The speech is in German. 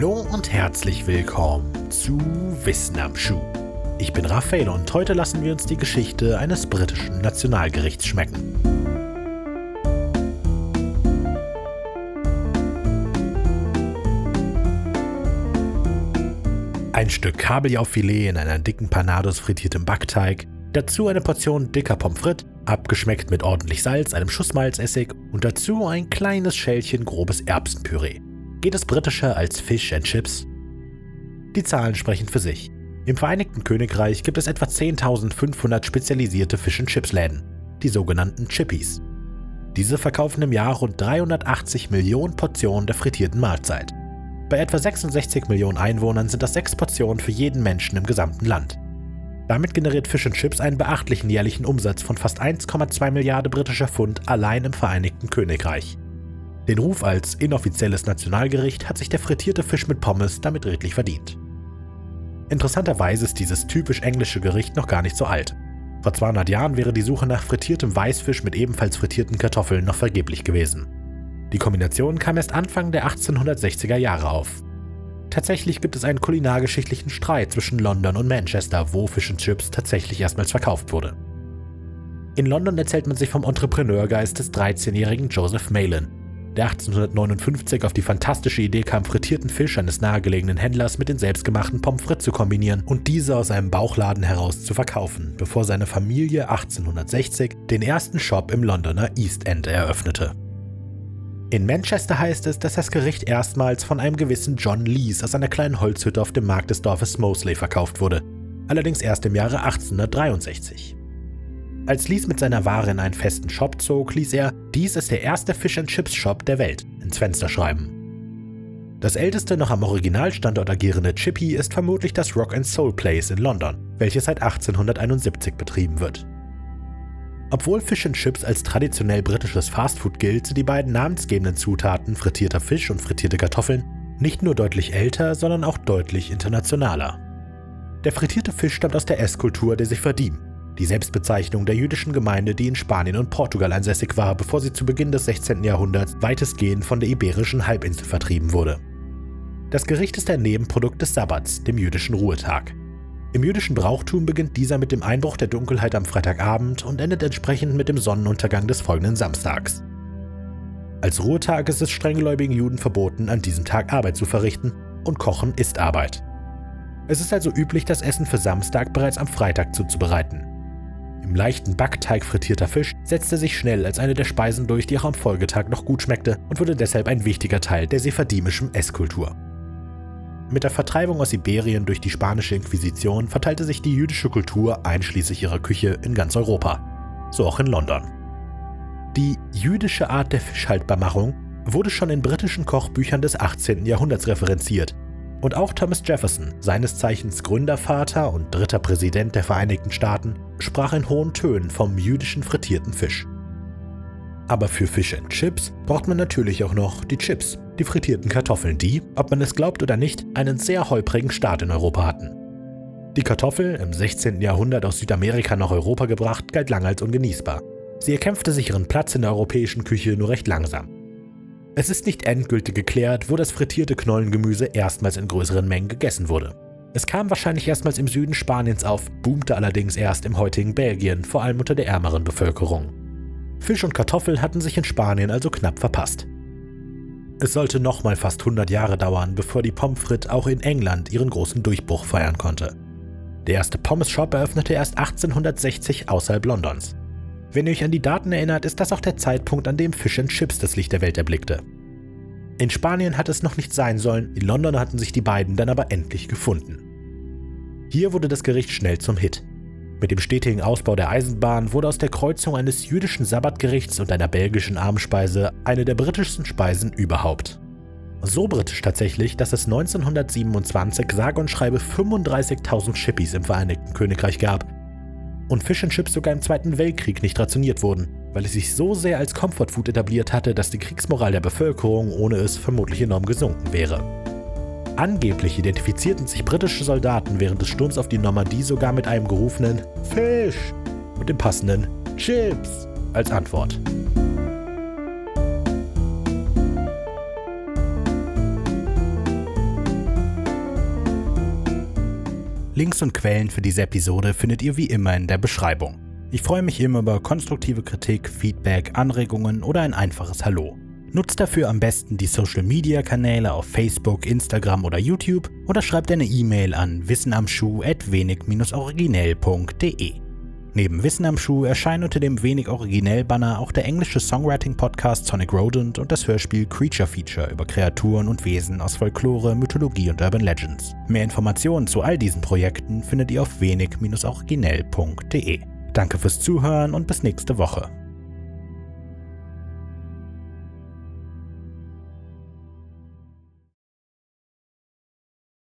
Hallo und herzlich willkommen zu Wissen am Schuh. Ich bin Raphael und heute lassen wir uns die Geschichte eines britischen Nationalgerichts schmecken. Ein Stück Kabeljaufilet in einer dicken Panados frittiertem Backteig, dazu eine Portion dicker Pommes frites, abgeschmeckt mit ordentlich Salz, einem Schuss Malzessig und dazu ein kleines Schälchen grobes Erbsenpüree. Geht es britischer als Fish and Chips? Die Zahlen sprechen für sich. Im Vereinigten Königreich gibt es etwa 10.500 spezialisierte Fish and Chips Läden, die sogenannten Chippies. Diese verkaufen im Jahr rund 380 Millionen Portionen der frittierten Mahlzeit. Bei etwa 66 Millionen Einwohnern sind das sechs Portionen für jeden Menschen im gesamten Land. Damit generiert Fish and Chips einen beachtlichen jährlichen Umsatz von fast 1,2 Milliarden britischer Pfund allein im Vereinigten Königreich. Den Ruf als inoffizielles Nationalgericht hat sich der frittierte Fisch mit Pommes damit redlich verdient. Interessanterweise ist dieses typisch englische Gericht noch gar nicht so alt. Vor 200 Jahren wäre die Suche nach frittiertem Weißfisch mit ebenfalls frittierten Kartoffeln noch vergeblich gewesen. Die Kombination kam erst Anfang der 1860er Jahre auf. Tatsächlich gibt es einen kulinargeschichtlichen Streit zwischen London und Manchester, wo Fish and Chips tatsächlich erstmals verkauft wurde. In London erzählt man sich vom Entrepreneurgeist des 13-jährigen Joseph Malin, der 1859 auf die fantastische Idee kam, frittierten Fisch eines nahegelegenen Händlers mit den selbstgemachten Pommes frites zu kombinieren und diese aus einem Bauchladen heraus zu verkaufen, bevor seine Familie 1860 den ersten Shop im Londoner East End eröffnete. In Manchester heißt es, dass das Gericht erstmals von einem gewissen John Lees aus einer kleinen Holzhütte auf dem Markt des Dorfes Mosley verkauft wurde, allerdings erst im Jahre 1863. Als Lees mit seiner Ware in einen festen Shop zog, ließ er Dies ist der erste Fish and Chips Shop der Welt ins Fenster schreiben. Das älteste noch am Originalstandort agierende Chippy ist vermutlich das Rock and Soul Place in London, welches seit 1871 betrieben wird. Obwohl Fish and Chips als traditionell britisches Fastfood gilt, sind die beiden namensgebenden Zutaten frittierter Fisch und frittierte Kartoffeln nicht nur deutlich älter, sondern auch deutlich internationaler. Der frittierte Fisch stammt aus der Esskultur der Sephardim, die Selbstbezeichnung der jüdischen Gemeinde, die in Spanien und Portugal ansässig war, bevor sie zu Beginn des 16. Jahrhunderts weitestgehend von der iberischen Halbinsel vertrieben wurde. Das Gericht ist ein Nebenprodukt des Sabbats, dem jüdischen Ruhetag. Im jüdischen Brauchtum beginnt dieser mit dem Einbruch der Dunkelheit am Freitagabend und endet entsprechend mit dem Sonnenuntergang des folgenden Samstags. Als Ruhetag ist es strenggläubigen Juden verboten, an diesem Tag Arbeit zu verrichten, und Kochen ist Arbeit. Es ist also üblich, das Essen für Samstag bereits am Freitag zuzubereiten. Im leichten Backteig frittierter Fisch setzte sich schnell als eine der Speisen durch, die auch am Folgetag noch gut schmeckte und wurde deshalb ein wichtiger Teil der sephardimischen Esskultur. Mit der Vertreibung aus Iberien durch die spanische Inquisition verteilte sich die jüdische Kultur einschließlich ihrer Küche in ganz Europa, so auch in London. Die jüdische Art der Fischhaltbarmachung wurde schon in britischen Kochbüchern des 18. Jahrhunderts referenziert und auch Thomas Jefferson, seines Zeichens Gründervater und dritter Präsident der Vereinigten Staaten, sprach in hohen Tönen vom jüdischen frittierten Fisch. Aber für Fish and Chips braucht man natürlich auch noch die Chips, die frittierten Kartoffeln, die, ob man es glaubt oder nicht, einen sehr holprigen Start in Europa hatten. Die Kartoffel, im 16. Jahrhundert aus Südamerika nach Europa gebracht, galt lange als ungenießbar. Sie erkämpfte sich ihren Platz in der europäischen Küche nur recht langsam. Es ist nicht endgültig geklärt, wo das frittierte Knollengemüse erstmals in größeren Mengen gegessen wurde. Es kam wahrscheinlich erstmals im Süden Spaniens auf, boomte allerdings erst im heutigen Belgien, vor allem unter der ärmeren Bevölkerung. Fisch und Kartoffel hatten sich in Spanien also knapp verpasst. Es sollte nochmal fast 100 Jahre dauern, bevor die Pommes frites auch in England ihren großen Durchbruch feiern konnte. Der erste Pommes-Shop eröffnete erst 1860 außerhalb Londons. Wenn ihr euch an die Daten erinnert, ist das auch der Zeitpunkt, an dem Fish and Chips das Licht der Welt erblickte. In Spanien hat es noch nicht sein sollen, in London hatten sich die beiden dann aber endlich gefunden. Hier wurde das Gericht schnell zum Hit. Mit dem stetigen Ausbau der Eisenbahn wurde aus der Kreuzung eines jüdischen Sabbatgerichts und einer belgischen Armspeise eine der britischsten Speisen überhaupt. So britisch tatsächlich, dass es 1927 sage und schreibe 35.000 Chippies im Vereinigten Königreich gab, und Fish and Chips sogar im Zweiten Weltkrieg nicht rationiert wurden, weil es sich so sehr als Comfortfood etabliert hatte, dass die Kriegsmoral der Bevölkerung ohne es vermutlich enorm gesunken wäre. Angeblich identifizierten sich britische Soldaten während des Sturms auf die Normandie sogar mit einem gerufenen Fisch und dem passenden Chips als Antwort. Links und Quellen für diese Episode findet ihr wie immer in der Beschreibung. Ich freue mich immer über konstruktive Kritik, Feedback, Anregungen oder ein einfaches Hallo. Nutzt dafür am besten die Social Media Kanäle auf Facebook, Instagram oder YouTube oder schreibt eine E-Mail an wissenamschuh@wenig-originell.de. Neben Wissen am Schuh erscheinen unter dem wenig originell Banner auch der englische Songwriting-Podcast Sonic Rodent und das Hörspiel Creature Feature über Kreaturen und Wesen aus Folklore, Mythologie und Urban Legends. Mehr Informationen zu all diesen Projekten findet ihr auf wenig-originell.de. Danke fürs Zuhören und bis nächste Woche.